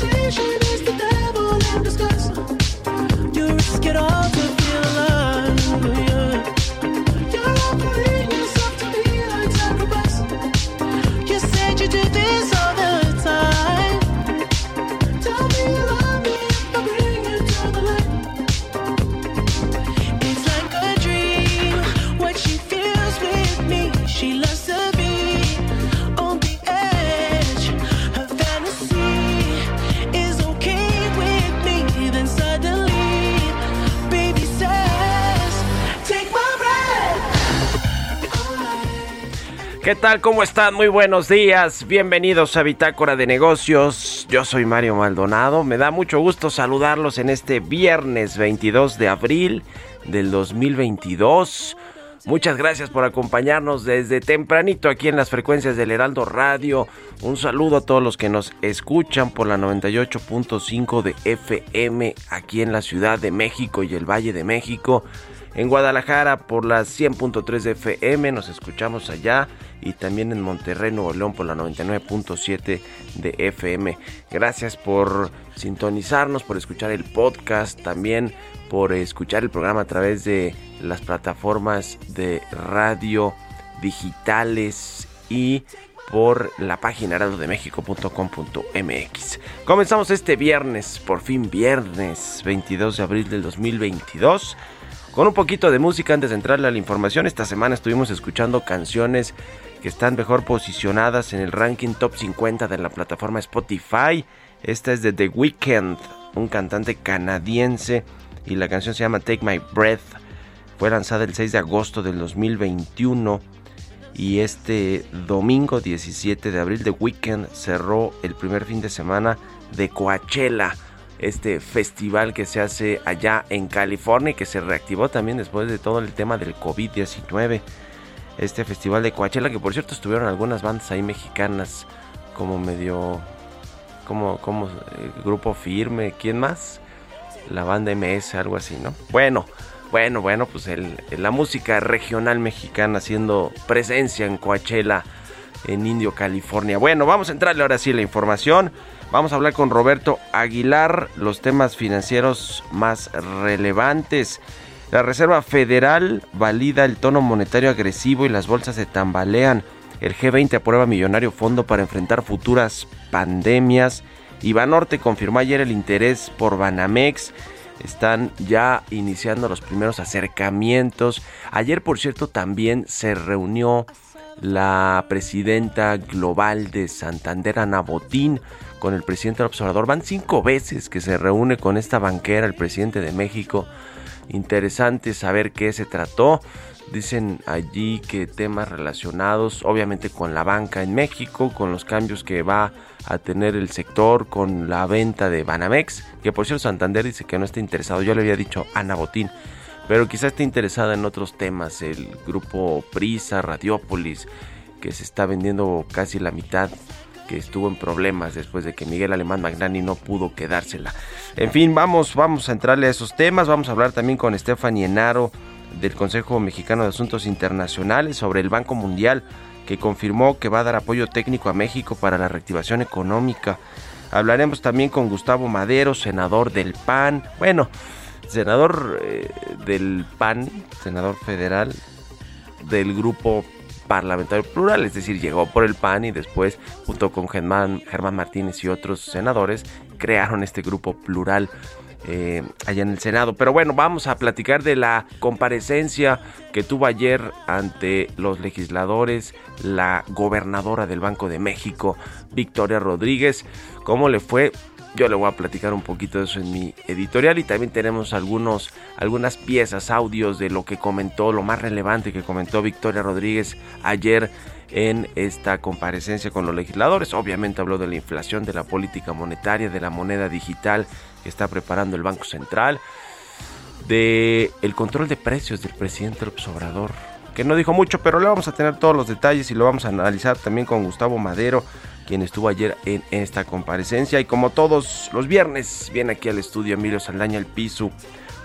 I ¿Qué tal? ¿Cómo están? Muy buenos días. Bienvenidos a Bitácora de Negocios. Yo soy Mario Maldonado. Me da mucho gusto saludarlos en este viernes 22 de abril del 2022. Muchas gracias por acompañarnos desde tempranito aquí en las frecuencias del Heraldo Radio. Un saludo a todos los que nos escuchan por la 98.5 de FM aquí en la Ciudad de México y el Valle de México. En Guadalajara por la 100.3 de FM nos escuchamos allá y también en Monterrey, Nuevo León por la 99.7 de FM. Gracias por sintonizarnos, por escuchar el podcast, también por escuchar el programa a través de las plataformas de radio digitales y por la página heraldodemexico.com.mx. Comenzamos este viernes, por fin viernes 22 de abril del 2022. Con un poquito de música antes de entrarle a la información, esta semana estuvimos escuchando canciones que están mejor posicionadas en el ranking top 50 de la plataforma Spotify. Esta es de The Weeknd, un cantante canadiense, y la canción se llama Take My Breath. Fue lanzada el 6 de agosto del 2021 y este domingo 17 de abril The Weeknd cerró el primer fin de semana de Coachella este festival que se hace allá en California y que se reactivó también después de todo el tema del COVID-19. Este festival de Coachella, que por cierto estuvieron algunas bandas ahí mexicanas, como medio. como, como eh, Grupo Firme, ¿quién más? La banda MS, algo así, ¿no? Bueno, bueno, bueno, pues el, la música regional mexicana haciendo presencia en Coachella, en Indio, California. Bueno, vamos a entrarle ahora sí a la información. Vamos a hablar con Roberto Aguilar los temas financieros más relevantes. La Reserva Federal valida el tono monetario agresivo y las bolsas se tambalean. El G20 aprueba millonario fondo para enfrentar futuras pandemias. Banorte confirmó ayer el interés por Banamex. Están ya iniciando los primeros acercamientos. Ayer, por cierto, también se reunió la presidenta global de Santander, Ana Botín, con el presidente del observador. Van cinco veces que se reúne con esta banquera, el presidente de México. Interesante saber qué se trató. Dicen allí que temas relacionados obviamente con la banca en México, con los cambios que va a tener el sector, con la venta de Banamex, que por cierto Santander dice que no está interesado, yo le había dicho Ana Botín, pero quizás esté interesada en otros temas, el grupo Prisa, Radiopolis, que se está vendiendo casi la mitad que estuvo en problemas después de que Miguel Alemán Magnani no pudo quedársela. En fin, vamos, vamos a entrarle a esos temas. Vamos a hablar también con Stephanie Enaro del Consejo Mexicano de Asuntos Internacionales sobre el Banco Mundial que confirmó que va a dar apoyo técnico a México para la reactivación económica. Hablaremos también con Gustavo Madero, senador del PAN. Bueno, senador eh, del PAN, senador federal del grupo parlamentario plural, es decir, llegó por el PAN y después, junto con Germán, Martínez y otros senadores, crearon este grupo plural. Eh, allá en el Senado. Pero bueno, vamos a platicar de la comparecencia que tuvo ayer ante los legisladores la gobernadora del Banco de México, Victoria Rodríguez. ¿Cómo le fue? Yo le voy a platicar un poquito de eso en mi editorial y también tenemos algunos, algunas piezas, audios de lo que comentó, lo más relevante que comentó Victoria Rodríguez ayer en esta comparecencia con los legisladores. Obviamente habló de la inflación, de la política monetaria, de la moneda digital que está preparando el Banco Central, de el control de precios del presidente López que no dijo mucho, pero le vamos a tener todos los detalles y lo vamos a analizar también con Gustavo Madero, quien estuvo ayer en esta comparecencia. Y como todos los viernes, viene aquí al estudio Emilio Saldaña el Piso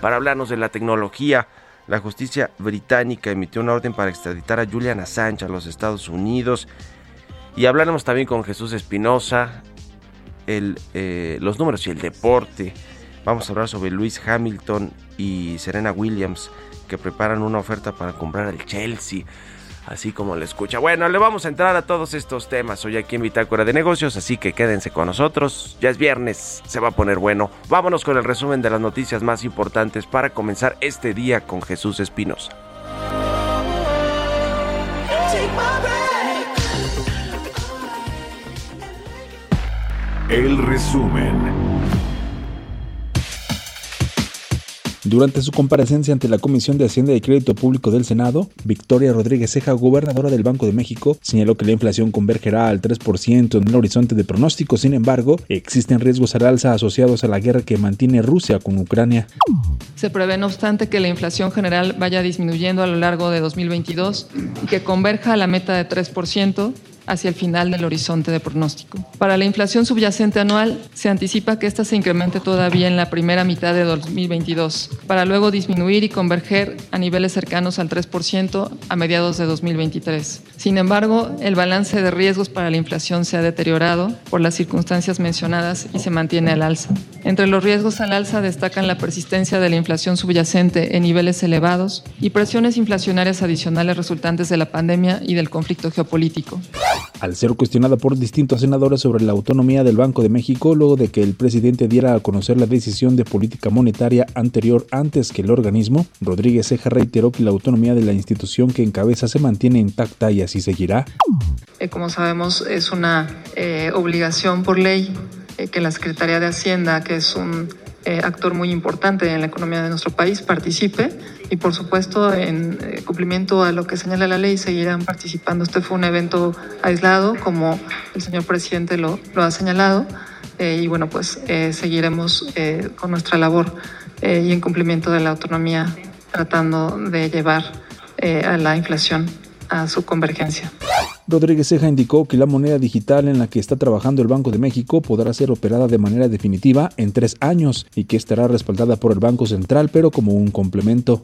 para hablarnos de la tecnología. La justicia británica emitió una orden para extraditar a Julian Assange a los Estados Unidos. Y hablaremos también con Jesús Espinosa, eh, los números y el deporte. Vamos a hablar sobre Luis Hamilton y Serena Williams que preparan una oferta para comprar al Chelsea. Así como le escucha. Bueno, le vamos a entrar a todos estos temas hoy aquí en Bitácora de Negocios, así que quédense con nosotros. Ya es viernes, se va a poner bueno. Vámonos con el resumen de las noticias más importantes para comenzar este día con Jesús Espinosa. El resumen. Durante su comparecencia ante la Comisión de Hacienda y Crédito Público del Senado, Victoria Rodríguez Ceja, gobernadora del Banco de México, señaló que la inflación convergerá al 3% en el horizonte de pronóstico. Sin embargo, existen riesgos al alza asociados a la guerra que mantiene Rusia con Ucrania. Se prevé, no obstante, que la inflación general vaya disminuyendo a lo largo de 2022 y que converja a la meta de 3% hacia el final del horizonte de pronóstico. Para la inflación subyacente anual, se anticipa que ésta se incremente todavía en la primera mitad de 2022, para luego disminuir y converger a niveles cercanos al 3% a mediados de 2023. Sin embargo, el balance de riesgos para la inflación se ha deteriorado por las circunstancias mencionadas y se mantiene al alza. Entre los riesgos al alza destacan la persistencia de la inflación subyacente en niveles elevados y presiones inflacionarias adicionales resultantes de la pandemia y del conflicto geopolítico. Al ser cuestionada por distintos senadores sobre la autonomía del Banco de México, luego de que el presidente diera a conocer la decisión de política monetaria anterior antes que el organismo, Rodríguez Ceja reiteró que la autonomía de la institución que encabeza se mantiene intacta y así seguirá. Eh, como sabemos, es una eh, obligación por ley eh, que la Secretaría de Hacienda, que es un actor muy importante en la economía de nuestro país, participe y por supuesto en eh, cumplimiento a lo que señala la ley seguirán participando. Este fue un evento aislado, como el señor presidente lo, ha señalado, eh, y bueno, pues eh, seguiremos con nuestra labor y en cumplimiento de la autonomía tratando de llevar a la inflación a su convergencia. Rodríguez Ceja indicó que la moneda digital en la que está trabajando el Banco de México podrá ser operada de manera definitiva en tres años y que estará respaldada por el Banco Central, pero como un complemento.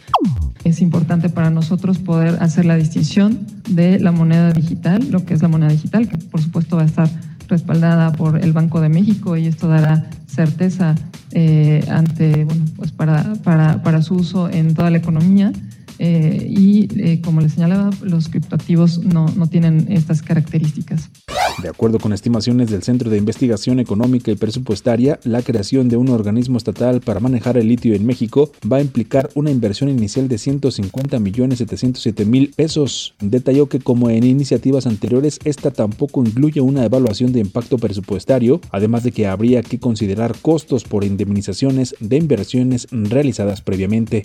Es importante para nosotros poder hacer la distinción de la moneda digital, lo que es la moneda digital, que por supuesto va a estar respaldada por el Banco de México y esto dará certeza eh, ante, bueno, pues para, para, para su uso en toda la economía eh, y eh, como les señalaba, los criptoactivos no, no tienen estas características. De acuerdo con estimaciones del Centro de Investigación Económica y Presupuestaria, la creación de un organismo estatal para manejar el litio en México va a implicar una inversión inicial de 150 millones 707 mil pesos. Detalló que como en iniciativas anteriores, esta tampoco incluye una evaluación de impacto presupuestario, además de que habría que considerar costos por indemnizaciones de inversiones realizadas previamente.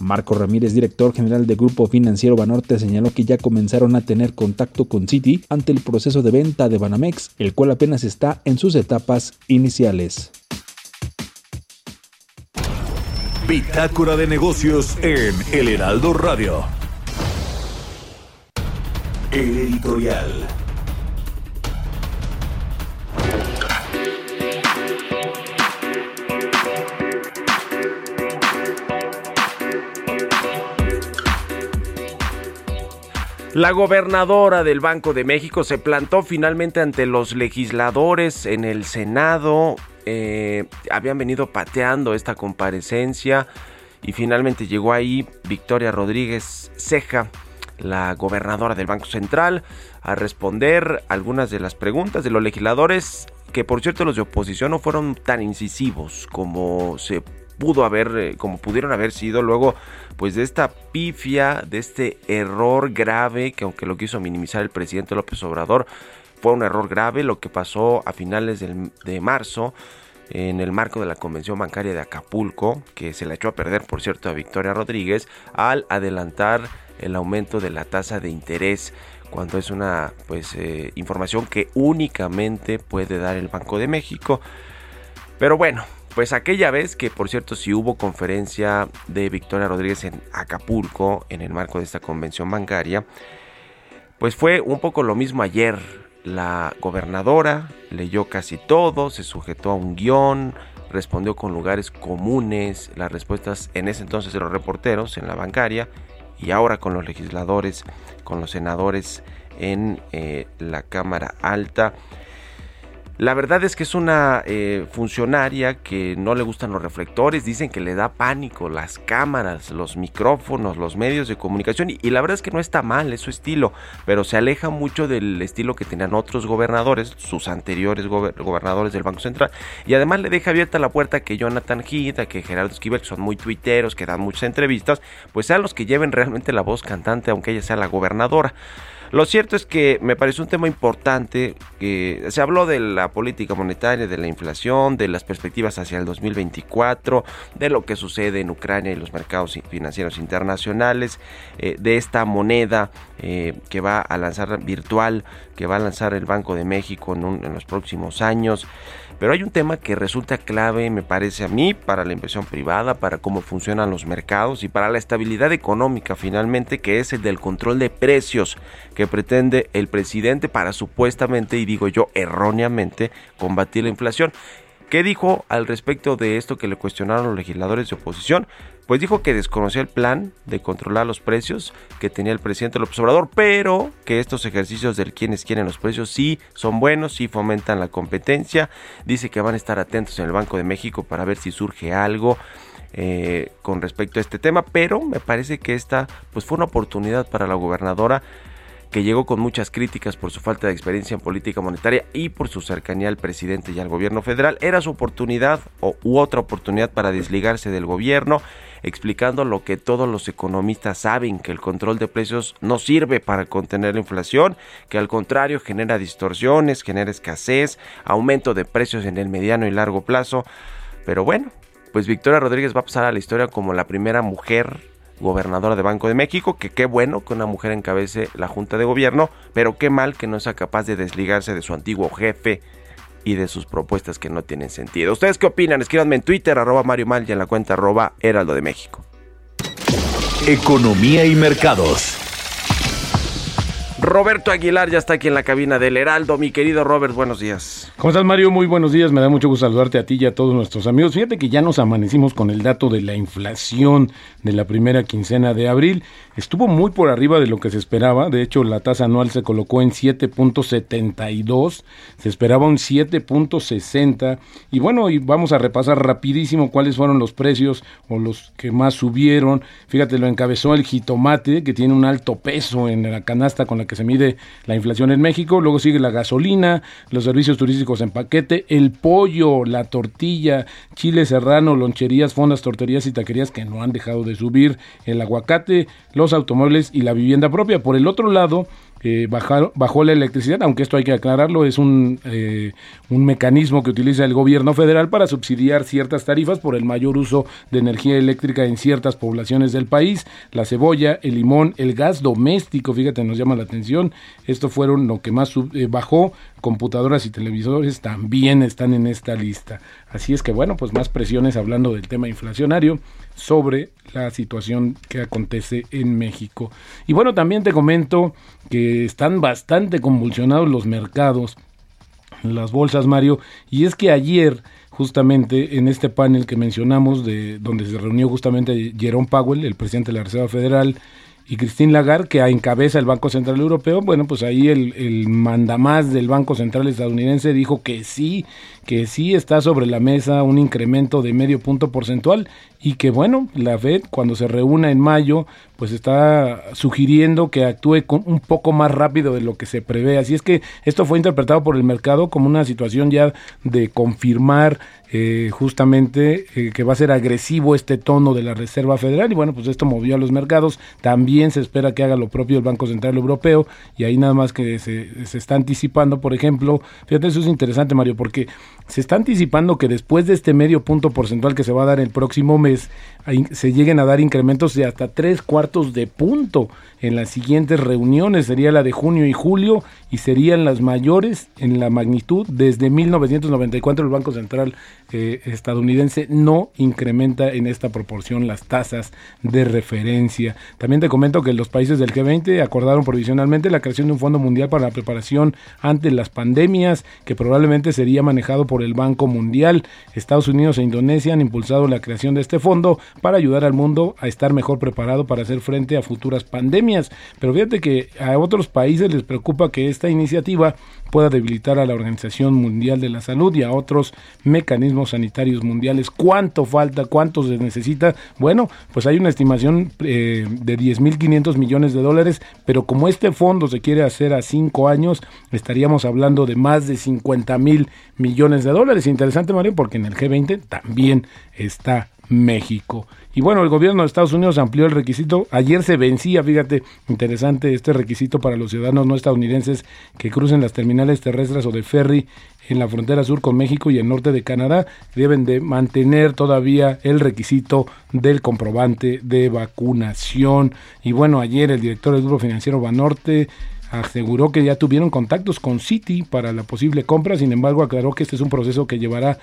Marco Ramírez, director general de Grupo Financiero Banorte señaló que ya comenzaron a tener contacto con Citi ante el proceso de venta de Banamex, el cual apenas está en sus etapas iniciales. Bitácora de negocios en El Heraldo Radio. El editorial. La gobernadora del Banco de México se plantó finalmente ante los legisladores en el Senado. Eh, habían venido pateando esta comparecencia y finalmente llegó ahí Victoria Rodríguez Ceja la gobernadora del Banco Central a responder algunas de las preguntas de los legisladores, que por cierto los de oposición no fueron tan incisivos como se pudo haber, eh, como pudieron haber sido luego, pues de esta pifia, de este error grave, que aunque lo quiso minimizar el presidente López Obrador, fue un error grave lo que pasó a finales de marzo en el marco de la Convención Bancaria de Acapulco, que se la echó a perder, por cierto, a Victoria Rodríguez, al adelantar el aumento de la tasa de interés cuando es una pues eh, información que únicamente puede dar el Banco de México. Pero bueno, pues aquella vez que por cierto si hubo conferencia de Victoria Rodríguez en Acapulco en el marco de esta convención bancaria, pues fue un poco lo mismo ayer. La gobernadora leyó casi todo, se sujetó a un guion, respondió con lugares comunes, las respuestas en ese entonces de los reporteros en la bancaria y ahora con los legisladores, con los senadores en eh, la Cámara Alta. La verdad es que es una eh, funcionaria que no le gustan los reflectores, dicen que le da pánico las cámaras, los micrófonos, los medios de comunicación y, la verdad es que no está mal, es su estilo, pero se aleja mucho del estilo que tenían otros gobernadores, sus anteriores gobernadores del Banco Central y además le deja abierta la puerta que Jonathan Heath, que Gerardo Esquivel, que son muy tuiteros, que dan muchas entrevistas, pues sean los que lleven realmente la voz cantante aunque ella sea la gobernadora. Lo cierto es que me parece un tema importante, que se habló de la política monetaria, de la inflación, de las perspectivas hacia el 2024, de lo que sucede en Ucrania y los mercados financieros internacionales, eh, de esta moneda eh, que va a lanzar virtual, que va a lanzar el Banco de México en, en los próximos años. Pero hay un tema que resulta clave, me parece a mí, para la inversión privada, para cómo funcionan los mercados y para la estabilidad económica finalmente, que es el del control de precios que pretende el presidente para supuestamente, y digo yo erróneamente, combatir la inflación. ¿Qué dijo al respecto de esto que le cuestionaron los legisladores de oposición? Pues dijo que desconocía el plan de controlar los precios que tenía el presidente López Obrador, pero que estos ejercicios del quienes quieren los precios sí son buenos, sí fomentan la competencia. Dice que van a estar atentos en el Banco de México para ver si surge algo. Eh, con respecto a este tema, pero me parece que esta pues fue una oportunidad para la gobernadora que llegó con muchas críticas por su falta de experiencia en política monetaria y por su cercanía al presidente y al gobierno federal, era su oportunidad o, u otra oportunidad para desligarse del gobierno, explicando lo que todos los economistas saben, que el control de precios no sirve para contener la inflación, que al contrario genera distorsiones, genera escasez, aumento de precios en el mediano y largo plazo. Pero bueno, pues Victoria Rodríguez va a pasar a la historia como la primera mujer gobernadora de Banco de México, que qué bueno que una mujer encabece la Junta de Gobierno, pero qué mal que no sea capaz de desligarse de su antiguo jefe y de sus propuestas que no tienen sentido. ¿Ustedes qué opinan? Escríbanme en Twitter, arroba Mario Mal y en la cuenta arroba Heraldo de México. Economía y mercados. Roberto Aguilar ya está aquí en la cabina del Heraldo. Mi querido Robert, buenos días. ¿Cómo estás, Mario? Muy buenos días. Me da mucho gusto saludarte a ti y a todos nuestros amigos. Fíjate que ya nos amanecimos con el dato de la inflación de la primera quincena de abril. Estuvo muy por arriba de lo que se esperaba. De hecho, la tasa anual se colocó en 7.72. Se esperaba un 7.60. Y bueno, y vamos a repasar rapidísimo cuáles fueron los precios o los que más subieron. Fíjate, lo encabezó el jitomate, que tiene un alto peso en la canasta con la que se mide la inflación en México, luego sigue la gasolina, los servicios turísticos en paquete, el pollo, la tortilla, chile serrano, loncherías, fondas, torterías y taquerías que no han dejado de subir, el aguacate, automóviles y la vivienda propia. Por el otro lado, eh, bajó la electricidad, aunque esto hay que aclararlo, es un, eh, un mecanismo que utiliza el gobierno federal para subsidiar ciertas tarifas por el mayor uso de energía eléctrica en ciertas poblaciones del país. La cebolla, el limón, el gas doméstico, fíjate, nos llama la atención. Esto fueron lo que más eh, bajó. Computadoras y televisores también están en esta lista. Así es que bueno, pues más presiones hablando del tema inflacionario sobre la situación que acontece en México. Y bueno, también te comento que están bastante convulsionados los mercados, las bolsas, Mario, y es que ayer justamente en este panel que mencionamos, de donde se reunió justamente Jerome Powell, el presidente de la Reserva Federal, y Christine Lagarde, que encabeza el Banco Central Europeo, bueno, pues ahí el, el mandamás del Banco Central estadounidense dijo que sí, que sí está sobre la mesa un incremento de medio punto porcentual y que bueno, la Fed cuando se reúna en mayo, pues está sugiriendo que actúe con un poco más rápido de lo que se prevé. Así es que esto fue interpretado por el mercado como una situación ya de confirmar eh, justamente eh, que va a ser agresivo este tono de la Reserva Federal y bueno, pues esto movió a los mercados. También se espera que haga lo propio el Banco Central Europeo y ahí nada más que se, se está anticipando, por ejemplo, fíjate, eso es interesante Mario, porque se está anticipando que después de este medio punto porcentual que se va a dar el próximo mes, se lleguen a dar incrementos de hasta tres cuartos de punto en las siguientes reuniones. Sería la de junio y julio y serían las mayores en la magnitud. Desde 1994 el Banco Central eh, estadounidense no incrementa en esta proporción las tasas de referencia. También te comento que los países del G20 acordaron provisionalmente la creación de un Fondo Mundial para la preparación ante las pandemias que probablemente sería manejado por el Banco Mundial. Estados Unidos e Indonesia han impulsado la creación de este fondo para ayudar al mundo a estar mejor preparado para hacer frente a futuras pandemias. Pero fíjate que a otros países les preocupa que esta iniciativa pueda debilitar a la Organización Mundial de la Salud y a otros mecanismos sanitarios mundiales. ¿Cuánto falta? ¿Cuánto se necesita? Bueno, pues hay una estimación eh, de 10.500 millones de dólares, pero como este fondo se quiere hacer a cinco años, estaríamos hablando de más de 50 mil millones de dólares. Interesante, Mario, porque en el G20 también está México. Y bueno, el gobierno de Estados Unidos amplió el requisito. Ayer se vencía, fíjate, interesante este requisito para los ciudadanos no estadounidenses que crucen las terminales terrestres o de ferry en la frontera sur con México y el norte de Canadá. Deben de mantener todavía el requisito del comprobante de vacunación. Y bueno, ayer el director del grupo financiero Banorte aseguró que ya tuvieron contactos con Citi para la posible compra, sin embargo aclaró que este es un proceso que llevará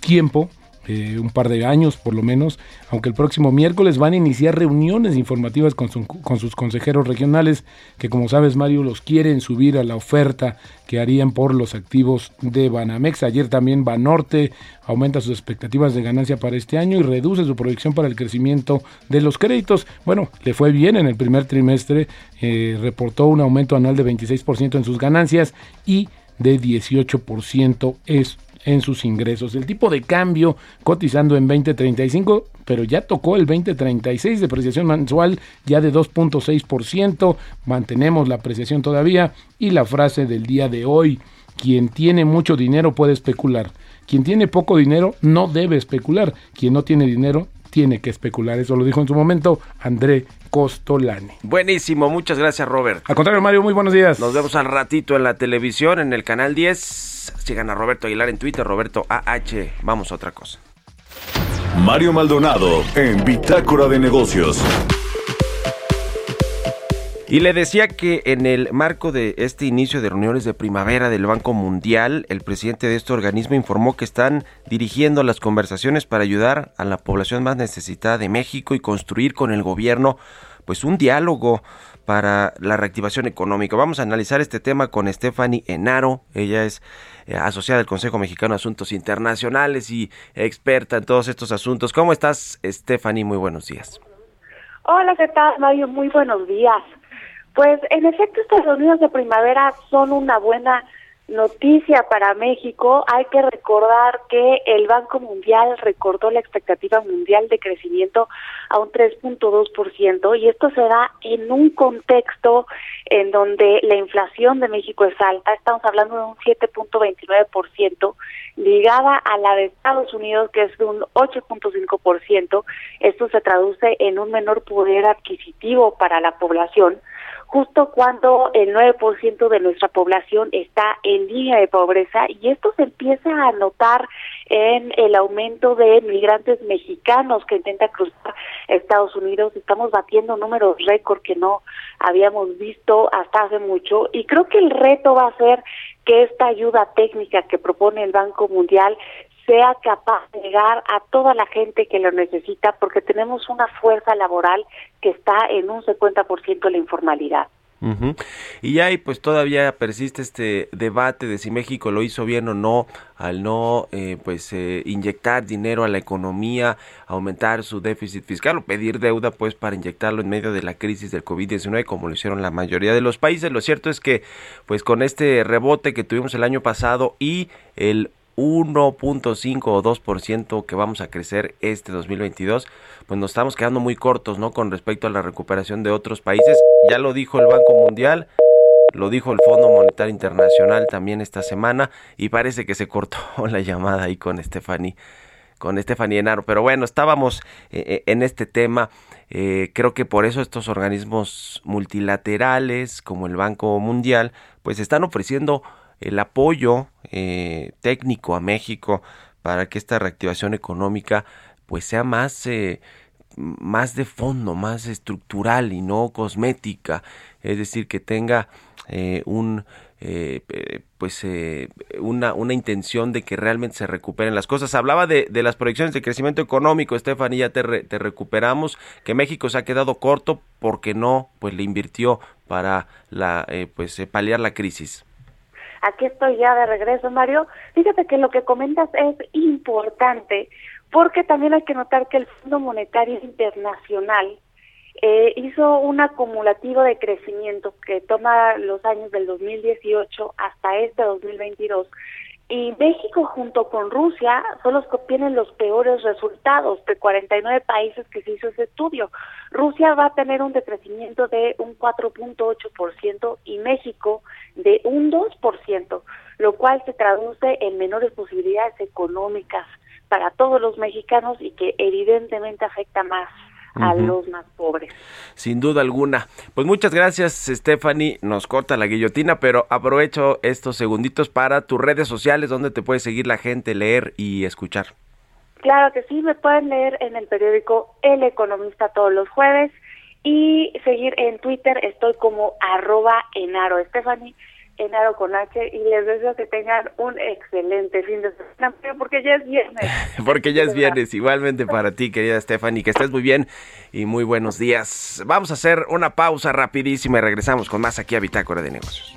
tiempo un par de años por lo menos, aunque el próximo miércoles van a iniciar reuniones informativas con, con, sus consejeros regionales, que como sabes Mario los quieren subir a la oferta que harían por los activos de Banamex. Ayer también Banorte aumenta sus expectativas de ganancia para este año y reduce su proyección para el crecimiento de los créditos. Bueno, le fue bien en el primer trimestre, eh, reportó un aumento anual de 26% en sus ganancias y de 18% es en sus ingresos. El tipo de cambio cotizando en 2035, pero ya tocó el 2036, depreciación mensual ya de 2.6%, mantenemos la apreciación todavía y la frase del día de hoy, quien tiene mucho dinero puede especular. Quien tiene poco dinero no debe especular. Quien no tiene dinero tiene que especular. Eso lo dijo en su momento André Costolani. Buenísimo, muchas gracias Robert. Al contrario Mario, muy buenos días. Nos vemos al ratito en la televisión, en el canal 10. Sigan a Roberto Aguilar en Twitter, Roberto AH. Vamos a otra cosa. Mario Maldonado en Bitácora de Negocios. Y le decía que en el marco de este inicio de reuniones de primavera del Banco Mundial, el presidente de este organismo informó que están dirigiendo las conversaciones para ayudar a la población más necesitada de México y construir con el gobierno pues un diálogo para la reactivación económica. Vamos a analizar este tema con Stephanie Enaro. Ella es eh, asociada del Consejo Mexicano de Asuntos Internacionales y experta en todos estos asuntos. ¿Cómo estás, Stephanie? Muy buenos días. Hola, ¿qué tal, Mario? Muy buenos días. Pues en efecto estas reuniones de primavera son una buena noticia para México. Hay que recordar que el Banco Mundial recordó la expectativa mundial de crecimiento a un 3.2% y esto se da en un contexto en donde la inflación de México es alta. Estamos hablando de un 7.29% ligada a la de Estados Unidos que es de un 8.5%. Esto se traduce en un menor poder adquisitivo para la población justo cuando el 9% de nuestra población está en línea de pobreza y esto se empieza a notar en el aumento de migrantes mexicanos que intentan cruzar Estados Unidos. Estamos batiendo números récord que no habíamos visto hasta hace mucho y creo que el reto va a ser que esta ayuda técnica que propone el Banco Mundial sea capaz de llegar a toda la gente que lo necesita porque tenemos una fuerza laboral que está en un 50% de la informalidad. Y ahí pues todavía persiste este debate de si México lo hizo bien o no al no eh, pues eh, inyectar dinero a la economía, aumentar su déficit fiscal o pedir deuda pues para inyectarlo en medio de la crisis del COVID-19 como lo hicieron la mayoría de los países. Lo cierto es que pues con este rebote que tuvimos el año pasado y el 1.5 o 2% que vamos a crecer este 2022, pues nos estamos quedando muy cortos, ¿no? Con respecto a la recuperación de otros países. Ya lo dijo el Banco Mundial, lo dijo el Fondo Monetario Internacional también esta semana y parece que se cortó la llamada ahí con Stephanie con Stephanie Enaro. Pero bueno, estábamos eh, eh, en este tema. Eh, creo que por eso estos organismos multilaterales como el Banco Mundial pues están ofreciendo el apoyo eh, técnico a México para que esta reactivación económica pues sea más eh, más de fondo, más estructural y no cosmética, es decir, que tenga eh, un pues una, una intención de que realmente se recuperen las cosas. Hablaba de, las proyecciones de crecimiento económico, Estefan, y ya te, te, recuperamos, que México se ha quedado corto porque no pues le invirtió para la pues paliar la crisis. Aquí estoy ya de regreso, Mario. Fíjate que lo que comentas es importante porque también hay que notar que el Fondo Monetario Internacional eh, hizo un acumulativo de crecimiento que toma los años del 2018 hasta este 2022 y México junto con Rusia son los que obtienen los peores resultados de 49 países que se hizo ese estudio. Rusia va a tener un decrecimiento de un 4.8% y México de un 2%, lo cual se traduce en menores posibilidades económicas para todos los mexicanos y que evidentemente afecta más a los más pobres. Sin duda alguna. Pues muchas gracias, Stephanie. Nos corta la guillotina, pero aprovecho estos segunditos para tus redes sociales donde te puede seguir la gente, leer y escuchar. Claro que sí, me pueden leer en el periódico El Economista todos los jueves y seguir en Twitter, estoy como arroba enaro. Stephanie, Enaro con H y les deseo que tengan un excelente fin de semana porque ya es viernes. porque ya es viernes, igualmente para ti querida Stephanie, que estés muy bien y muy buenos días. Vamos a hacer una pausa rapidísima y regresamos con más aquí a Bitácora de Negocios.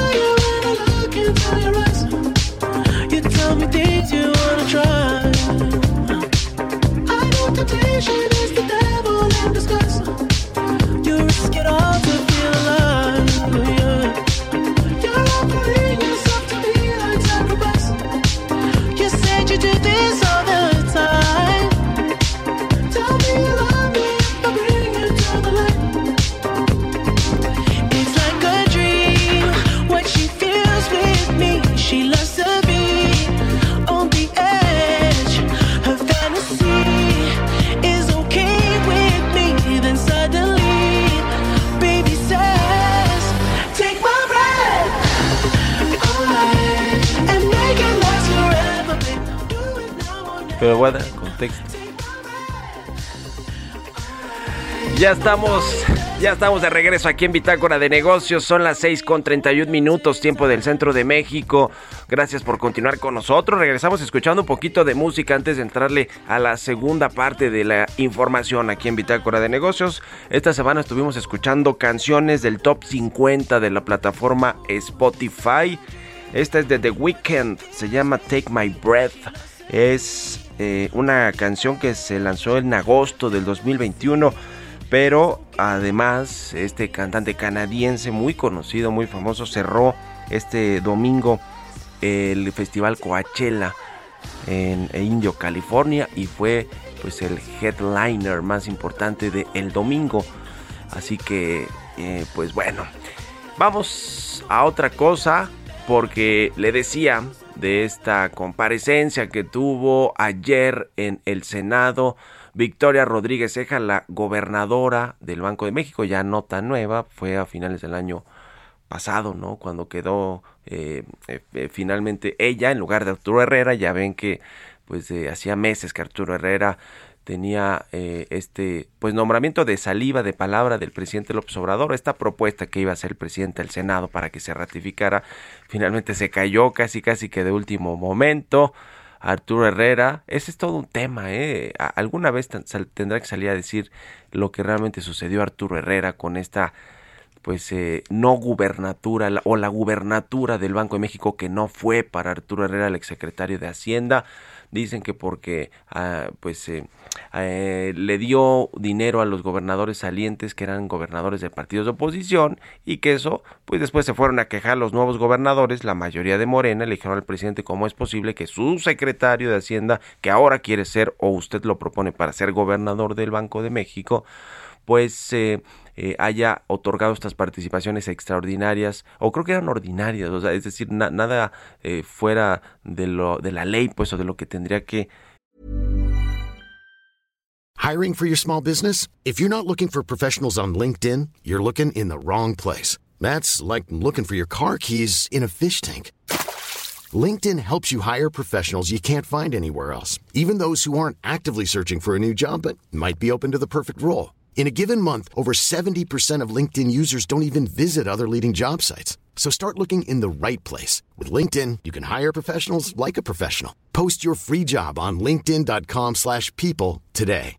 should Ya estamos, ya estamos de regreso aquí en Bitácora de Negocios. Son las 6 con 31 minutos, tiempo del centro de México. Gracias por continuar con nosotros. Regresamos escuchando un poquito de música antes de entrarle a la segunda parte de la información aquí en Bitácora de Negocios. Esta semana estuvimos escuchando canciones del top 50 de la plataforma Spotify. Esta es de The Weeknd, se llama Take My Breath. Es eh, una canción que se lanzó en agosto del 2021 pero además este cantante canadiense muy conocido, muy famoso, cerró este domingo el festival Coachella en Indio, California y fue pues el headliner más importante del el domingo. Así que eh, pues bueno, vamos a otra cosa porque le decía de esta comparecencia que tuvo ayer en el Senado Victoria Rodríguez Ceja, la gobernadora del Banco de México, ya no tan nueva, fue a finales del año pasado, ¿no? Cuando quedó eh, eh, finalmente ella en lugar de Arturo Herrera, ya ven que pues hacía meses que Arturo Herrera tenía eh, este pues nombramiento de saliva de palabra del presidente López Obrador, esta propuesta que iba a ser el presidente del Senado para que se ratificara, finalmente se cayó casi casi que de último momento. Arturo Herrera, ese es todo un tema, ¿eh? Alguna vez tendrá que salir a decir lo que realmente sucedió a Arturo Herrera con esta pues eh, no gubernatura o la gubernatura del Banco de México que no fue para Arturo Herrera el exsecretario de Hacienda dicen que porque ah, pues eh, eh, le dio dinero a los gobernadores salientes que eran gobernadores de partidos de oposición y que eso pues después se fueron a quejar los nuevos gobernadores la mayoría de Morena le dijeron al presidente cómo es posible que su secretario de Hacienda que ahora quiere ser o usted lo propone para ser gobernador del Banco de México pues eh, eh, haya otorgado estas participaciones extraordinarias, o creo que eran ordinarias, o sea, es decir, nada eh, fuera de, lo, de la ley, pues, o de lo que tendría que... Hiring for your small business? If you're not looking for professionals on LinkedIn, you're looking in the wrong place. That's like looking for your car keys in a fish tank. LinkedIn helps you hire professionals you can't find anywhere else, even those who aren't actively searching for a new job but might be open to the perfect role. In a given month, over 70% of LinkedIn users don't even visit other leading job sites. So start looking in the right place. With LinkedIn, you can hire professionals like a professional. Post your free job on linkedin.com slash people today.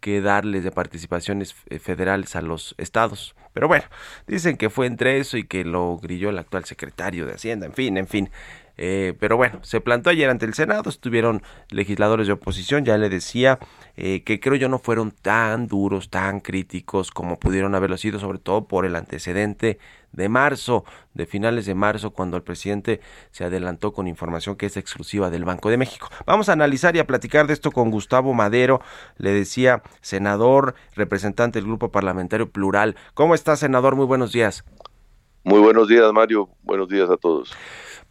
Que darles de participaciones federales a los estados. Pero bueno, dicen que fue entre eso y que lo grilló el actual secretario de Hacienda. En fin, en fin. Eh, pero bueno, se plantó ayer ante el Senado, estuvieron legisladores de oposición, ya le decía eh, que creo yo no fueron tan duros, tan críticos como pudieron haberlo sido, sobre todo por el antecedente de marzo, de finales de marzo, cuando el presidente se adelantó con información que es exclusiva del Banco de México. Vamos a analizar y a platicar de esto con Gustavo Madero, le decía senador, representante del Grupo Parlamentario Plural. ¿Cómo está, senador? Muy buenos días. Muy buenos días, Mario. Buenos días a todos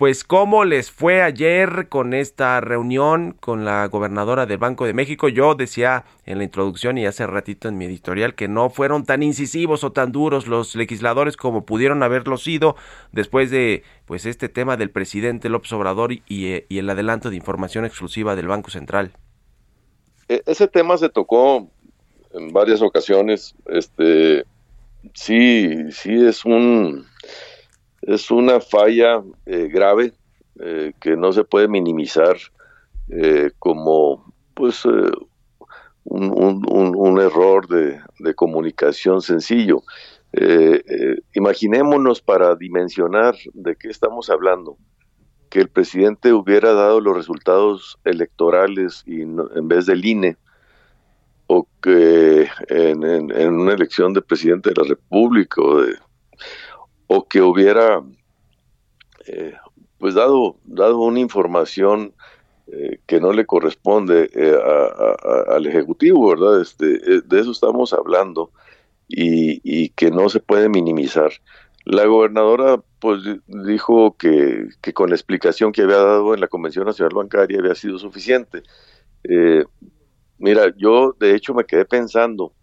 pues cómo les fue ayer con esta reunión con la gobernadora del Banco de México. Yo decía en la introducción y hace ratito en mi editorial que no fueron tan incisivos o tan duros los legisladores como pudieron haberlo sido después de pues este tema del presidente López Obrador y, y el adelanto de información exclusiva del Banco Central. E, ese tema se tocó en varias ocasiones. Este sí, sí es un es una falla eh, grave eh, que no se puede minimizar eh, como pues un, error de, comunicación sencillo. imaginémonos para dimensionar de qué estamos hablando que el presidente hubiera dado los resultados electorales y en vez del INE o que en, en, una elección de presidente de la República o de o que hubiera eh, pues dado, dado una información eh, que no le corresponde eh, al Ejecutivo, ¿verdad? Este, de eso estamos hablando y, que no se puede minimizar. La gobernadora pues dijo que, que, con la explicación que había dado en la Convención Nacional Bancaria había sido suficiente. mira, yo de hecho me quedé pensando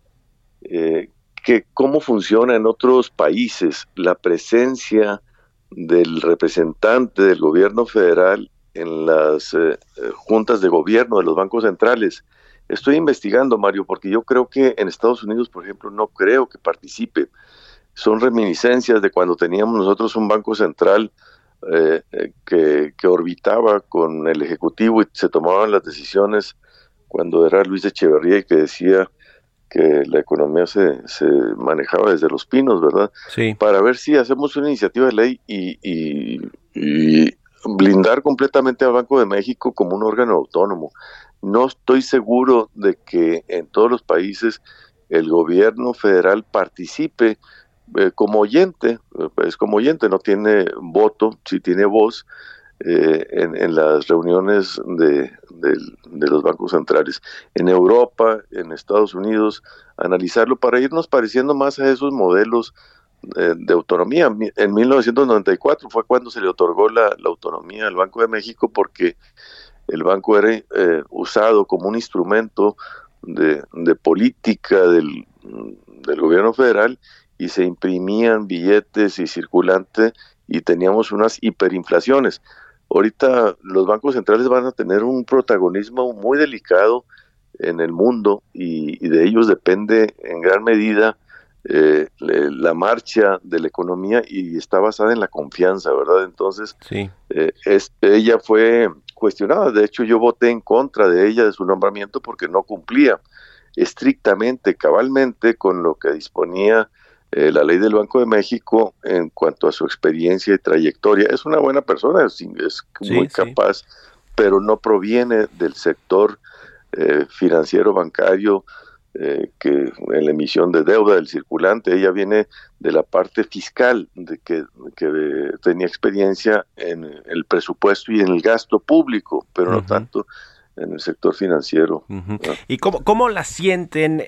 que cómo funciona en otros países la presencia del representante del gobierno federal en las eh, eh, juntas de gobierno de los bancos centrales. Estoy investigando, Mario, porque yo creo que en Estados Unidos, por ejemplo, no creo que participe. Son reminiscencias de cuando teníamos nosotros un banco central eh, que, que, orbitaba con el Ejecutivo y se tomaban las decisiones cuando era Luis Echeverría y que decía que la economía se, se manejaba desde los pinos, ¿verdad? Sí. Para ver si hacemos una iniciativa de ley y, y, blindar completamente al Banco de México como un órgano autónomo. No estoy seguro de que en todos los países el gobierno federal participe eh, como oyente, es pues como oyente, no tiene voto, sí tiene voz, eh, en, las reuniones de, los bancos centrales. En Europa, en Estados Unidos, analizarlo para irnos pareciendo más a esos modelos eh, de autonomía. En 1994 fue cuando se le otorgó la, autonomía al Banco de México porque el banco era eh, usado como un instrumento de, de política del, del gobierno federal y se imprimían billetes y circulante y teníamos unas hiperinflaciones. Ahorita los bancos centrales van a tener un protagonismo muy delicado en el mundo y, de ellos depende en gran medida eh, la marcha de la economía y está basada en la confianza, ¿verdad? Entonces, sí. Eh, ella fue cuestionada, de hecho yo voté en contra de ella, de su nombramiento, porque no cumplía estrictamente, cabalmente con lo que disponía eh, la ley del Banco de México en cuanto a su experiencia y trayectoria. Es una buena persona, es, muy capaz, pero no proviene del sector eh, financiero bancario eh, que en la emisión de deuda del circulante. Ella viene de la parte fiscal, de que, que tenía experiencia en el presupuesto y en el gasto público, pero no tanto en el sector financiero. ¿Y cómo, cómo la sienten?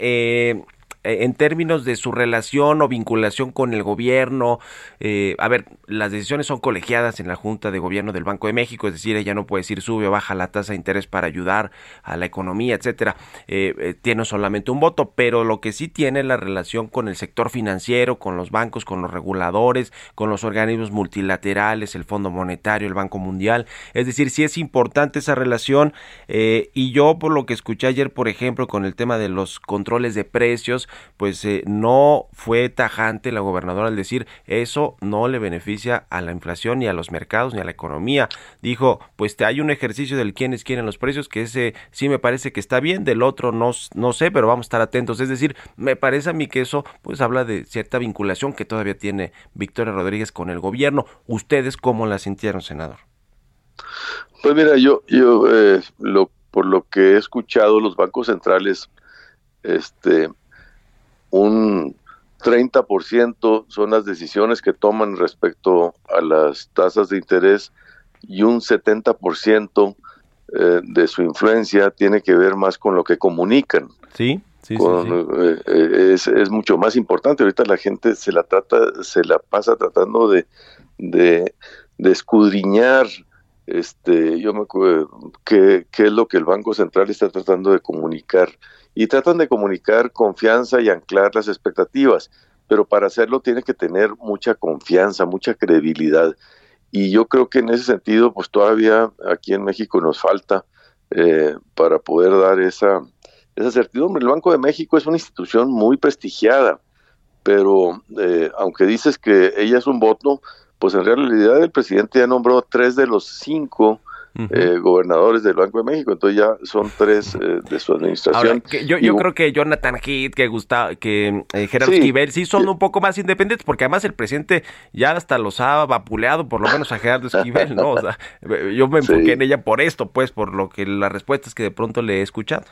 Eh, eh, en términos de su relación o vinculación con el gobierno. Eh, a ver, las decisiones son colegiadas en la Junta de Gobierno del Banco de México, es decir, ella no puede decir sube o baja la tasa de interés para ayudar a la economía, etcétera. Eh, tiene solamente un voto, pero lo que sí tiene la relación con el sector financiero, con los bancos, con los reguladores, con los organismos multilaterales, el Fondo Monetario, el Banco Mundial. Es decir, sí es importante esa relación y yo por lo que escuché ayer, por ejemplo, con el tema de los controles de precios, pues eh, no fue tajante la gobernadora al decir eso no le beneficia a la inflación ni a los mercados ni a la economía. Dijo, pues hay un ejercicio del quiénes quieren los precios que ese sí me parece que está bien, del otro no, no sé, pero vamos a estar atentos. Es decir, me parece a mí que eso pues habla de cierta vinculación que todavía tiene Victoria Rodríguez con el gobierno. ¿Ustedes cómo la sintieron, senador? Pues mira, yo, yo eh, por lo que he escuchado, los bancos centrales este, un 30% son las decisiones que toman respecto a las tasas de interés y un 70% eh, de su influencia tiene que ver más con lo que comunican. Sí, sí, sí, eh, eh, es, es, mucho más importante. Ahorita la gente se la trata, se la pasa tratando de, de, de escudriñar este, yo me acuerdo qué, es lo que el Banco Central está tratando de comunicar y tratan de comunicar confianza y anclar las expectativas, pero para hacerlo tiene que tener mucha confianza, mucha credibilidad. Y yo creo que en ese sentido, pues todavía aquí en México nos falta eh, para poder dar esa, esa certidumbre. El Banco de México es una institución muy prestigiada, pero eh, aunque dices que ella es un voto, pues en realidad el presidente ya nombró tres de los cinco eh, gobernadores del Banco de México, entonces ya son tres eh, de su administración. yo, yo creo que Jonathan Heath, que Gustavo, que eh, Gerardo Esquivel sí son un poco más independientes, porque además el presidente ya hasta los ha vapuleado, por lo menos a Gerardo Esquivel, ¿no? O sea, yo me enfoqué en ella por esto, pues, por lo que las respuestas que de pronto le he escuchado.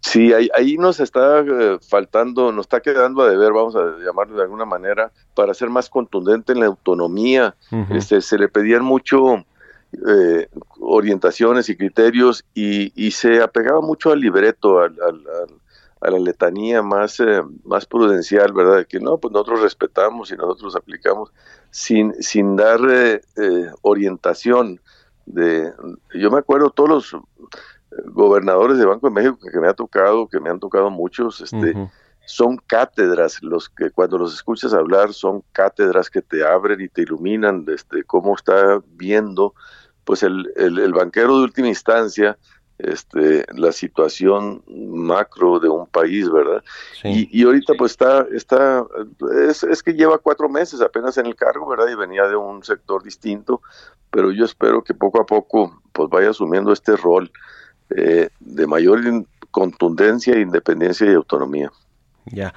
Sí, ahí, ahí nos está faltando, nos está quedando a deber, vamos a llamarlo de alguna manera, para ser más contundente en la autonomía. este, se le pedían mucho eh, orientaciones y criterios y, se apegaba mucho al libreto, al, a la letanía más, eh, más prudencial, ¿verdad? Que no, pues nosotros respetamos y nosotros aplicamos sin, sin dar eh, orientación. De, yo me acuerdo todos los gobernadores de Banco de México que me ha tocado, que me han tocado muchos, este, son cátedras, los que cuando los escuchas hablar son cátedras que te abren y te iluminan, este, cómo está viendo pues el, el, banquero de última instancia este, la situación macro de un país, ¿verdad? Y, y, ahorita pues está, está es, es, que lleva cuatro meses apenas en el cargo, ¿verdad? Y venía de un sector distinto, pero yo espero que poco a poco pues vaya asumiendo este rol eh, de mayor contundencia, independencia y autonomía. Ya.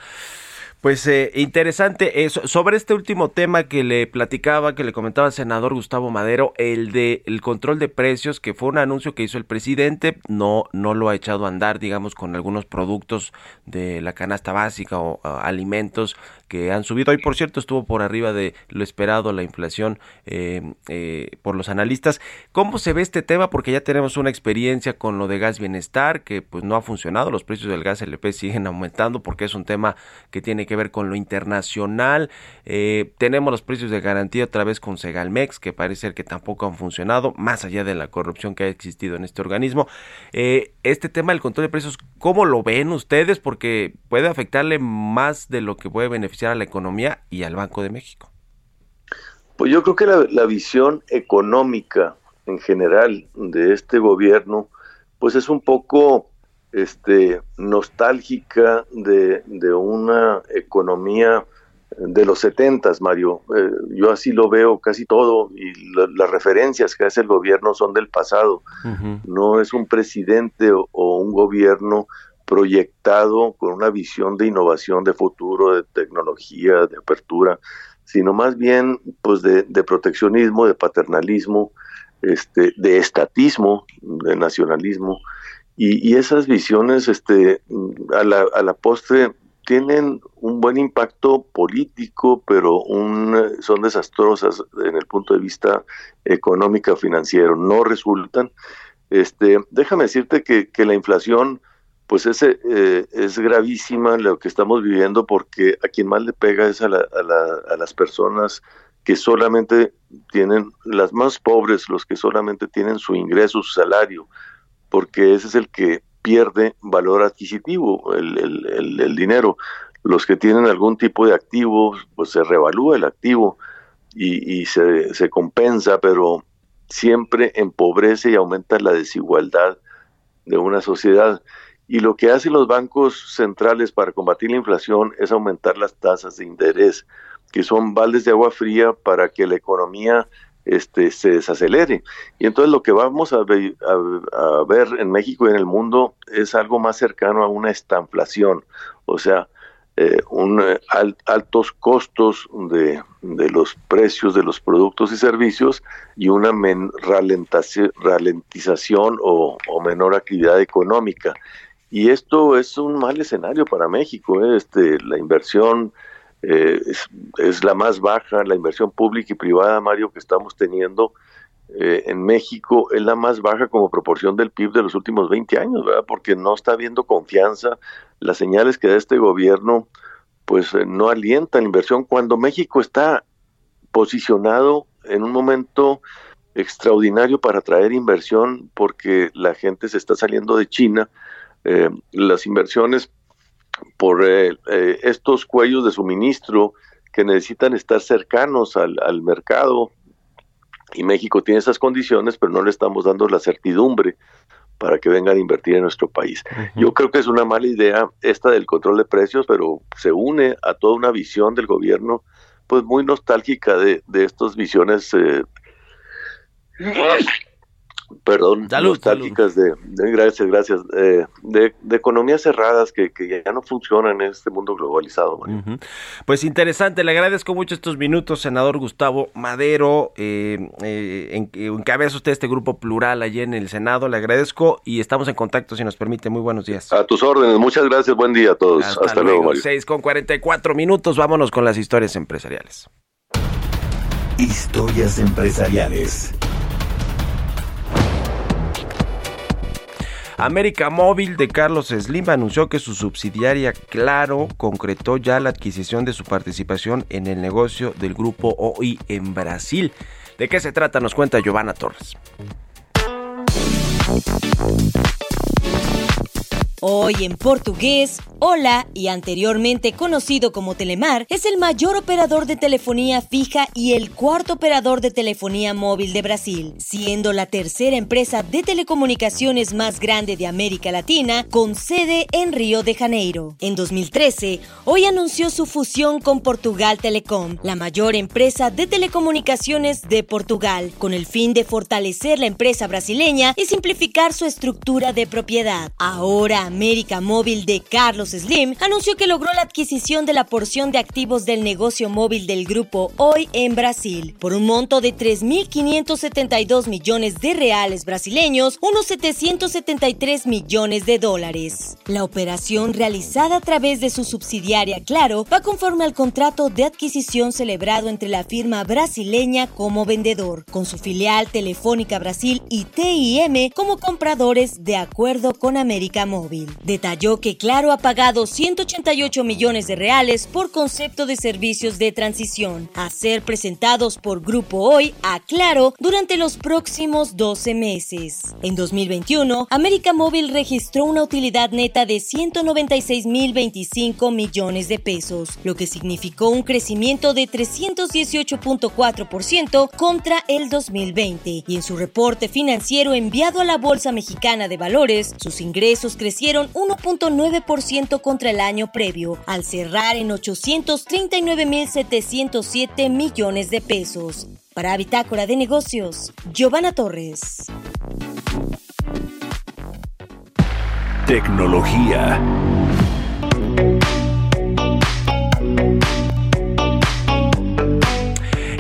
Pues eh, interesante. eso sobre este último tema que le platicaba, que le comentaba el senador Gustavo Madero, el de el control de precios, que fue un anuncio que hizo el presidente, no, no lo ha echado a andar, digamos, con algunos productos de la canasta básica o alimentos que han subido. Hoy, por cierto, estuvo por arriba de lo esperado la inflación eh, eh, por los analistas. ¿Cómo se ve este tema? Porque ya tenemos una experiencia con lo de gas bienestar que pues no ha funcionado. Los precios del gas LP siguen aumentando porque es un tema que tiene que que ver con lo internacional. Eh, tenemos los precios de garantía otra vez con Segalmex, que parece ser que tampoco han funcionado, más allá de la corrupción que ha existido en este organismo. Eh, este tema del control de precios, ¿cómo lo ven ustedes? Porque puede afectarle más de lo que puede beneficiar a la economía y al Banco de México. Pues yo creo que la, la visión económica en general de este gobierno, pues es un poco este, nostálgica de, de una economía de los setentas, Mario. Eh, yo así lo veo casi todo y las referencias que hace el gobierno son del pasado. No es un presidente o, o, un gobierno proyectado con una visión de innovación, de futuro, de tecnología, de apertura, sino más bien pues de, de proteccionismo, de paternalismo, este, de estatismo, de nacionalismo. Y, y esas visiones este, a, la, a la postre tienen un buen impacto político, pero un, son desastrosas en el punto de vista económico financiero, no resultan. Este, déjame decirte que, la inflación pues es, eh, es gravísima lo que estamos viviendo porque a quien más le pega es a, la, a, la, a las personas que solamente tienen, las más pobres, los que solamente tienen su ingreso, su salario, porque ese es el que pierde valor adquisitivo, el, el, dinero. Los que tienen algún tipo de activo, pues se revalúa el activo y, y se, se, compensa, pero siempre empobrece y aumenta la desigualdad de una sociedad. Y lo que hacen los bancos centrales para combatir la inflación es aumentar las tasas de interés, que son baldes de agua fría para que la economía este, se desacelere. Y entonces lo que vamos a ver, en México y en el mundo es algo más cercano a una estanflación, o sea, eh, un, eh, al, altos costos de, de, los precios de los productos y servicios y una men, ralentización o, o, menor actividad económica. Y esto es un mal escenario para México. ¿eh? Este, la inversión eh, es, es, la más baja, la inversión pública y privada, Mario, que estamos teniendo eh, en México es la más baja como proporción del PIB de los últimos 20 años, ¿verdad? Porque no está habiendo confianza. Las señales que da este gobierno, pues eh, no alientan la inversión cuando México está posicionado en un momento extraordinario para atraer inversión porque la gente se está saliendo de China. Eh, las inversiones por eh, eh, estos cuellos de suministro que necesitan estar cercanos al, al, mercado y México tiene esas condiciones, pero no le estamos dando la certidumbre para que vengan a invertir en nuestro país. Uh -huh. Yo creo que es una mala idea esta del control de precios, pero se une a toda una visión del gobierno, pues muy nostálgica de, de estas visiones eh, perdón, salud, nostálgicas salud. De, de, gracias, gracias, eh, de, de, economías cerradas que, que, ya no funcionan en este mundo globalizado. Uh -huh. Pues interesante, le agradezco mucho estos minutos, senador Gustavo Madero, eh, eh, en, encabeza usted este grupo plural allí en el Senado, le agradezco y estamos en contacto si nos permite, muy buenos días. A tus órdenes, muchas gracias, buen día a todos, hasta, hasta luego. luego 6 con 44 minutos, vámonos con las historias empresariales. Historias empresariales. América Móvil de Carlos Slim anunció que su subsidiaria Claro concretó ya la adquisición de su participación en el negocio del grupo OI en Brasil. ¿De qué se trata? Nos cuenta Giovanna Torres. Hoy en portugués, Hola y anteriormente conocido como Telemar es el mayor operador de telefonía fija y el cuarto operador de telefonía móvil de Brasil, siendo la tercera empresa de telecomunicaciones más grande de América Latina con sede en Río de Janeiro. En 2013, Hoy anunció su fusión con Portugal Telecom, la mayor empresa de telecomunicaciones de Portugal, con el fin de fortalecer la empresa brasileña y simplificar su estructura de propiedad. Ahora América Móvil de Carlos Slim anunció que logró la adquisición de la porción de activos del negocio móvil del grupo Hoy en Brasil por un monto de 3.572 millones de reales brasileños, unos 773 millones de dólares. La operación realizada a través de su subsidiaria Claro va conforme al contrato de adquisición celebrado entre la firma brasileña como vendedor, con su filial Telefónica Brasil y TIM como compradores de acuerdo con América Móvil. Detalló que Claro ha pagado 188 millones de reales por concepto de servicios de transición a ser presentados por Grupo Hoy a Claro durante los próximos 12 meses. En 2021, América Móvil registró una utilidad neta de 196.025 millones de pesos, lo que significó un crecimiento de 318.4% contra el 2020. Y en su reporte financiero enviado a la Bolsa Mexicana de Valores, sus ingresos crecieron 1.9% contra el año previo, al cerrar en 839.707 millones de pesos. Para Bitácora de Negocios, Giovanna Torres. Tecnología.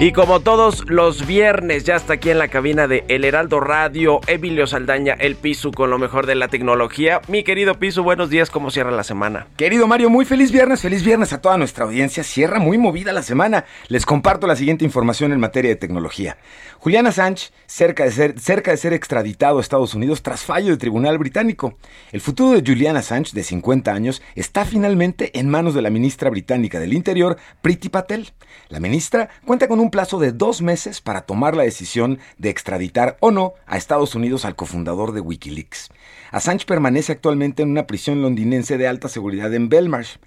Y como todos los viernes, ya está aquí en la cabina de El Heraldo Radio, Emilio Saldaña, el Pisu con lo mejor de la tecnología. Mi querido Pisu, buenos días, ¿cómo cierra la semana? Querido Mario, muy feliz viernes, feliz viernes a toda nuestra audiencia. Cierra muy movida la semana. Les comparto la siguiente información en materia de tecnología. Julian Assange, cerca de ser, extraditado a Estados Unidos tras fallo del tribunal británico. El futuro de Julian Assange, de 50 años, está finalmente en manos de la ministra británica del Interior, Priti Patel. La ministra cuenta con un plazo de dos meses para tomar la decisión de extraditar o no a Estados Unidos al cofundador de Wikileaks. Assange permanece actualmente en una prisión londinense de alta seguridad en Belmarsh.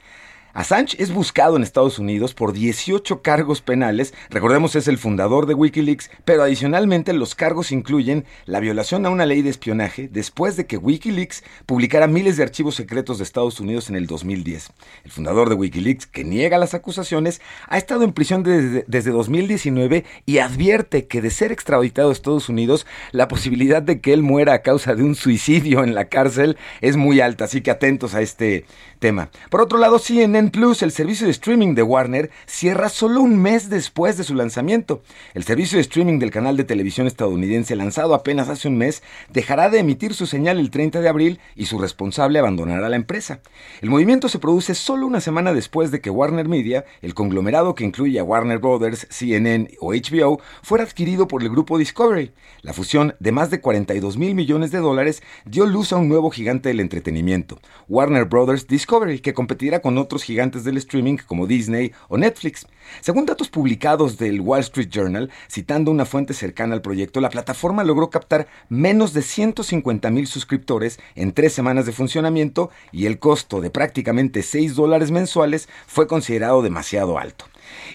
Assange es buscado en Estados Unidos por 18 cargos penales, recordemos es el fundador de Wikileaks, pero adicionalmente los cargos incluyen la violación a una ley de espionaje después de que Wikileaks publicara miles de archivos secretos de Estados Unidos en el 2010. El fundador de Wikileaks, que niega las acusaciones, ha estado en prisión desde, desde 2019 y advierte que de ser extraditado a Estados Unidos, la posibilidad de que él muera a causa de un suicidio en la cárcel es muy alta, así que atentos a este tema. Por otro lado, CNN Plus, el servicio de streaming de Warner, cierra solo un mes después de su lanzamiento. El servicio de streaming del canal de televisión estadounidense, lanzado apenas hace un mes, dejará de emitir su señal el 30 de abril y su responsable abandonará la empresa. El movimiento se produce solo una semana después de que Warner Media, el conglomerado que incluye a Warner Brothers, CNN o HBO, fuera adquirido por el grupo Discovery. La fusión de más de 42 mil millones de dólares dio luz a un nuevo gigante del entretenimiento, Warner Brothers Discovery, que competirá con otros gigantes del streaming como Disney o Netflix. Según datos publicados del Wall Street Journal, citando una fuente cercana al proyecto, la plataforma logró captar menos de 150 mil suscriptores en tres semanas de funcionamiento y el costo de prácticamente 6 dólares mensuales fue considerado demasiado alto.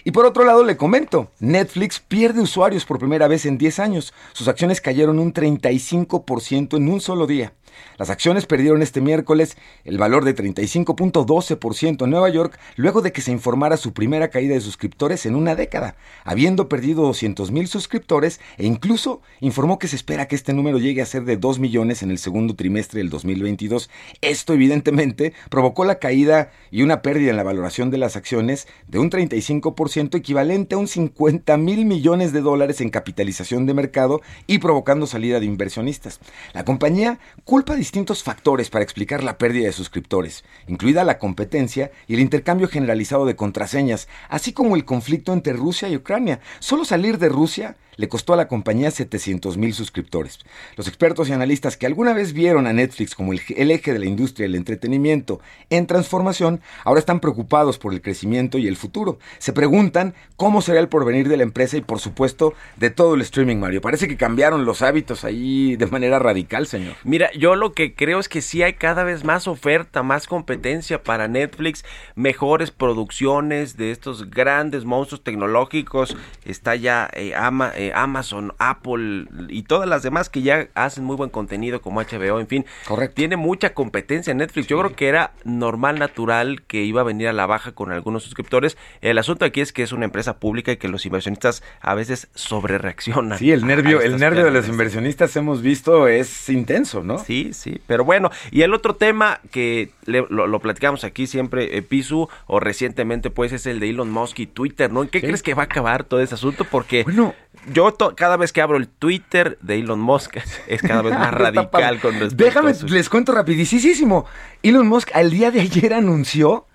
Y por otro lado le comento, Netflix pierde usuarios por primera vez en 10 años. Sus acciones cayeron un 35% en un solo día. Las acciones perdieron este miércoles el valor de 35.12% en Nueva York luego de que se informara su primera caída de suscriptores en una década, habiendo perdido 200.000 suscriptores e incluso informó que se espera que este número llegue a ser de 2 millones en el segundo trimestre del 2022. Esto evidentemente provocó la caída y una pérdida en la valoración de las acciones de un 35% equivalente a un 50 mil millones de dólares en capitalización de mercado y provocando salida de inversionistas. La compañía culpa distintos factores para explicar la pérdida de suscriptores, incluida la competencia y el intercambio generalizado de contraseñas, así como el conflicto entre Rusia y Ucrania. Solo salir de Rusia le costó a la compañía 700 mil suscriptores. Los expertos y analistas que alguna vez vieron a Netflix como el, eje de la industria del entretenimiento en transformación, ahora están preocupados por el crecimiento y el futuro. Se preguntan cómo será el porvenir de la empresa y por supuesto de todo el streaming, Mario. Parece que cambiaron los hábitos ahí de manera radical, señor. Mira, yo lo que creo es que sí hay cada vez más oferta, más competencia para Netflix, mejores producciones de estos grandes monstruos tecnológicos. Está ya eh, Ama, Amazon, Apple y todas las demás que ya hacen muy buen contenido como HBO, en fin. Correcto. Tiene mucha competencia en Netflix. Yo creo que era normal, natural que iba a venir a la baja con algunos suscriptores. El asunto aquí es que es una empresa pública y que los inversionistas a veces sobre reaccionan. Sí, el nervio, el nervio de los inversionistas hemos visto es intenso, ¿no? Sí, sí, pero bueno. Y el otro tema que le, lo, lo, platicamos aquí siempre, eh, Pisu, o recientemente, pues es el de Elon Musk y Twitter, ¿no? ¿En qué sí. crees que va a acabar todo ese asunto? Porque bueno, yo cada vez que abro el Twitter de Elon Musk es cada vez más radical con respecto Déjame, a sus... les cuento rapidísimo. Elon Musk al día de ayer anunció,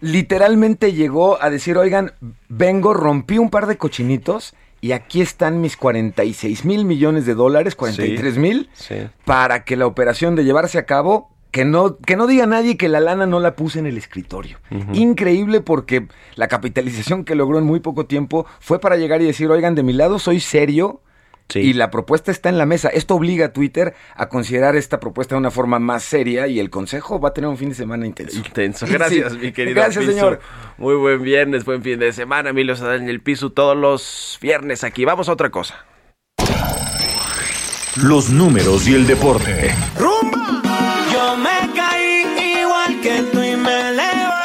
literalmente llegó a decir, oigan, vengo, rompí un par de cochinitos y aquí están mis 46 mil millones de dólares, 43 mil, sí, sí. para que la operación de llevarse a cabo que no, que no diga nadie que la lana no la puse en el escritorio. Increíble porque la capitalización que logró en muy poco tiempo fue para llegar y decir, oigan, de mi lado soy serio. Y la propuesta está en la mesa. Esto obliga a Twitter a considerar esta propuesta de una forma más seria y el consejo va a tener un fin de semana intenso. Intenso. Gracias, mi querido. Gracias, señor. Muy buen viernes, buen fin de semana. Emilio Sadal en el piso todos los viernes aquí. Vamos a otra cosa. Los números y el deporte. Yo me caí igual que tú y me levanté.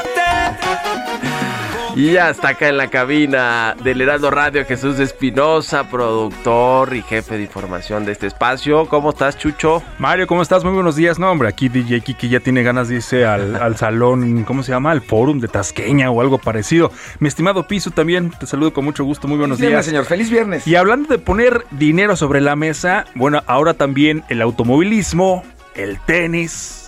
Y ya está acá en la cabina del Heraldo Radio Jesús Espinosa, productor y jefe de información de este espacio. ¿Cómo estás, Chucho? Mario, ¿cómo estás? Muy buenos días. No, hombre, aquí DJ Kiki ya tiene ganas de irse al, al salón, ¿cómo se llama? Al Fórum de Tasqueña o algo parecido. Mi estimado Piso también, te saludo con mucho gusto. Muy buenos Feliz viernes, días. señor. Feliz viernes. Y hablando de poner dinero sobre la mesa, bueno, ahora también el automovilismo, el tenis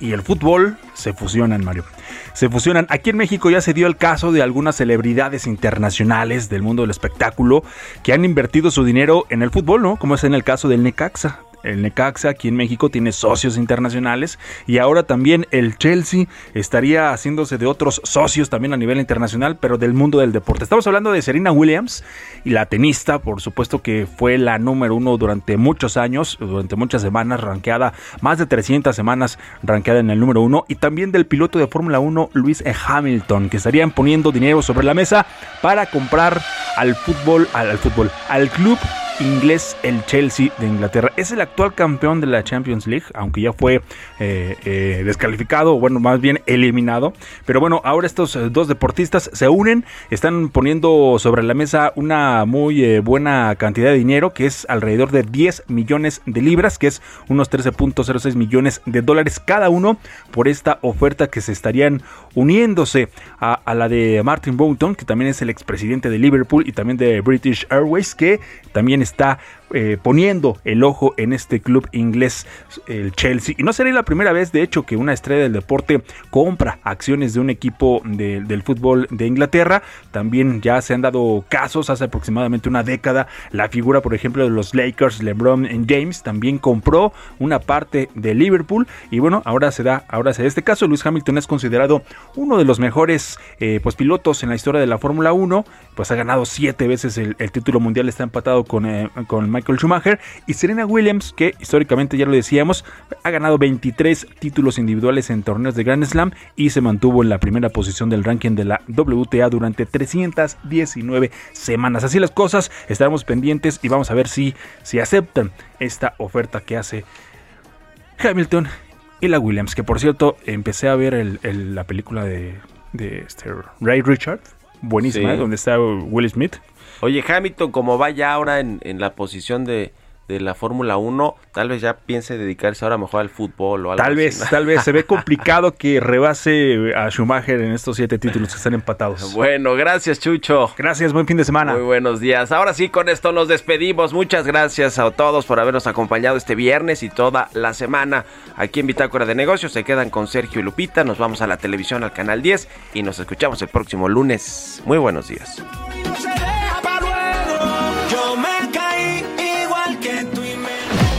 y el fútbol se fusionan, Mario. Se fusionan. Aquí en México ya se dio el caso de algunas celebridades internacionales del mundo del espectáculo que han invertido su dinero en el fútbol, ¿no? Como es en el caso del Necaxa. El Necaxa aquí en México tiene socios internacionales y ahora también el Chelsea estaría haciéndose de otros socios también a nivel internacional, pero del mundo del deporte. Estamos hablando de Serena Williams y la tenista, por supuesto que fue la número uno durante muchos años, durante muchas semanas, rankeada, más de 300 semanas rankeada en el número uno, y también del piloto de Fórmula 1, Luis. Hamilton, que estarían poniendo dinero sobre la mesa para comprar al fútbol, al, al fútbol, al club inglés el Chelsea de Inglaterra. Es el actual campeón de la Champions League, aunque ya fue eh, eh, descalificado, bueno, más bien eliminado. Pero bueno, ahora estos eh, dos deportistas se unen, están poniendo sobre la mesa una muy buena cantidad de dinero, que es alrededor de 10 millones de libras, que es unos 13.06 millones de dólares cada uno por esta oferta que se estarían uniéndose a, la de Martin Bounton, que también es el expresidente de Liverpool y también de British Airways, que también está eh, poniendo el ojo en este club inglés, el Chelsea. Y no sería la primera vez, de hecho, que una estrella del deporte compra acciones de un equipo de- del fútbol de Inglaterra. También ya se han dado casos hace aproximadamente una década. La figura, por ejemplo, de los Lakers, LeBron James, también compró una parte de Liverpool. Y bueno, ahora se da, ahora se da este caso. Luis Hamilton es considerado uno de los mejores eh, pues, pilotos en la historia de la Fórmula 1. Pues ha ganado siete veces el, el título mundial, está empatado con, eh, con Michael Schumacher. Y Serena Williams, que históricamente ya lo decíamos, ha ganado 23 títulos individuales en torneos de Grand Slam y se mantuvo en la primera posición del ranking de la WTA durante 319 semanas. Así las cosas, estaremos pendientes y vamos a ver si, si aceptan esta oferta que hace Hamilton y la Williams. Que por cierto, empecé a ver el- el- la película de, de este Ray Richard, buenísima, Sí. donde está Will Smith. Oye, Hamilton, como va ya ahora en, en la posición de, de la Fórmula 1, tal vez ya piense dedicarse ahora mejor al fútbol o algo Tal así, vez, tal vez. Se ve complicado que rebase a Schumacher en estos siete títulos que están empatados. Bueno, gracias, Chucho. Gracias, buen fin de semana. Muy buenos días. Ahora sí, con esto nos despedimos. Muchas gracias a todos por habernos acompañado este viernes y toda la semana aquí en Bitácora de Negocios. Se quedan con Sergio y Lupita. Nos vamos a la televisión, al canal 10 y nos escuchamos el próximo lunes. Muy buenos días.